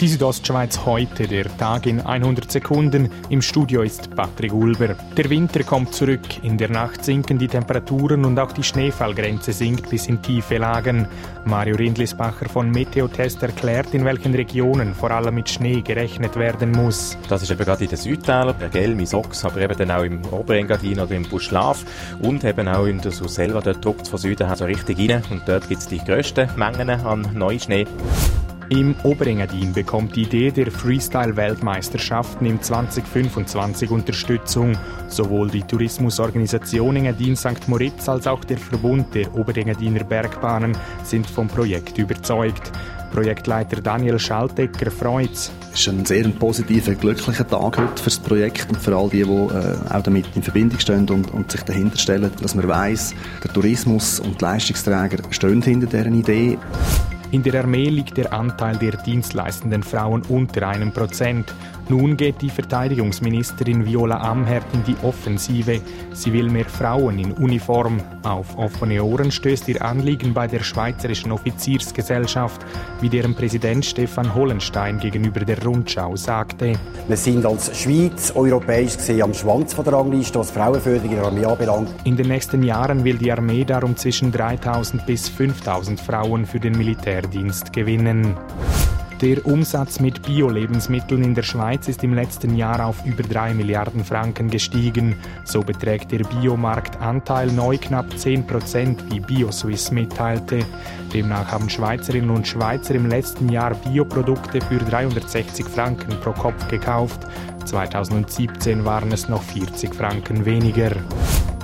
Die Südostschweiz heute, der Tag in 100 Sekunden. Im Studio ist Patrick Ulber. Der Winter kommt zurück. In der Nacht sinken die Temperaturen und auch die Schneefallgrenze sinkt bis in tiefe Lagen. Mario Rindlisbacher von Meteotest erklärt, in welchen Regionen vor allem mit Schnee gerechnet werden muss. Das ist eben gerade in den Südtälern, der Gelmi, Sox, aber eben dann auch im Oberengadin oder im Buschlaf und eben auch in der Surselva, dort drückt es von Süden her so richtig rein und dort gibt es die grössten Mengen an Neuschnee. Im Oberengadin bekommt die Idee der Freestyle-Weltmeisterschaften im 2025 Unterstützung. Sowohl die Tourismusorganisation Engadin St. Moritz als auch der Verbund der Oberengadiner Bergbahnen sind vom Projekt überzeugt. Projektleiter Daniel Schaltecker freut Es ist ein sehr positiver, glücklicher Tag heute für das Projekt und für all die, die äh, auch damit in Verbindung stehen und, und sich dahinter stellen, dass man weiß, der Tourismus und die Leistungsträger stehen hinter deren Idee. In der Armee liegt der Anteil der dienstleistenden Frauen unter einem Prozent. Nun geht die Verteidigungsministerin Viola Amherd in die Offensive. Sie will mehr Frauen in Uniform. Auf offene Ohren stößt ihr Anliegen bei der Schweizerischen Offiziersgesellschaft, wie deren Präsident Stefan Hollenstein gegenüber der Rundschau sagte. Wir sind als Schweiz europäisch gesehen am Schwanz von der Rangliste, was Frauenförderung in der Armee anbelangt. In den nächsten Jahren will die Armee darum zwischen 3000 bis 5000 Frauen für den Militärdienst gewinnen. Der Umsatz mit Bio-Lebensmitteln in der Schweiz ist im letzten Jahr auf über 3 Milliarden Franken gestiegen. So beträgt der Biomarktanteil neu knapp 10 Prozent, wie BioSwiss mitteilte. Demnach haben Schweizerinnen und Schweizer im letzten Jahr Bioprodukte für 360 Franken pro Kopf gekauft. 2017 waren es noch 40 Franken weniger.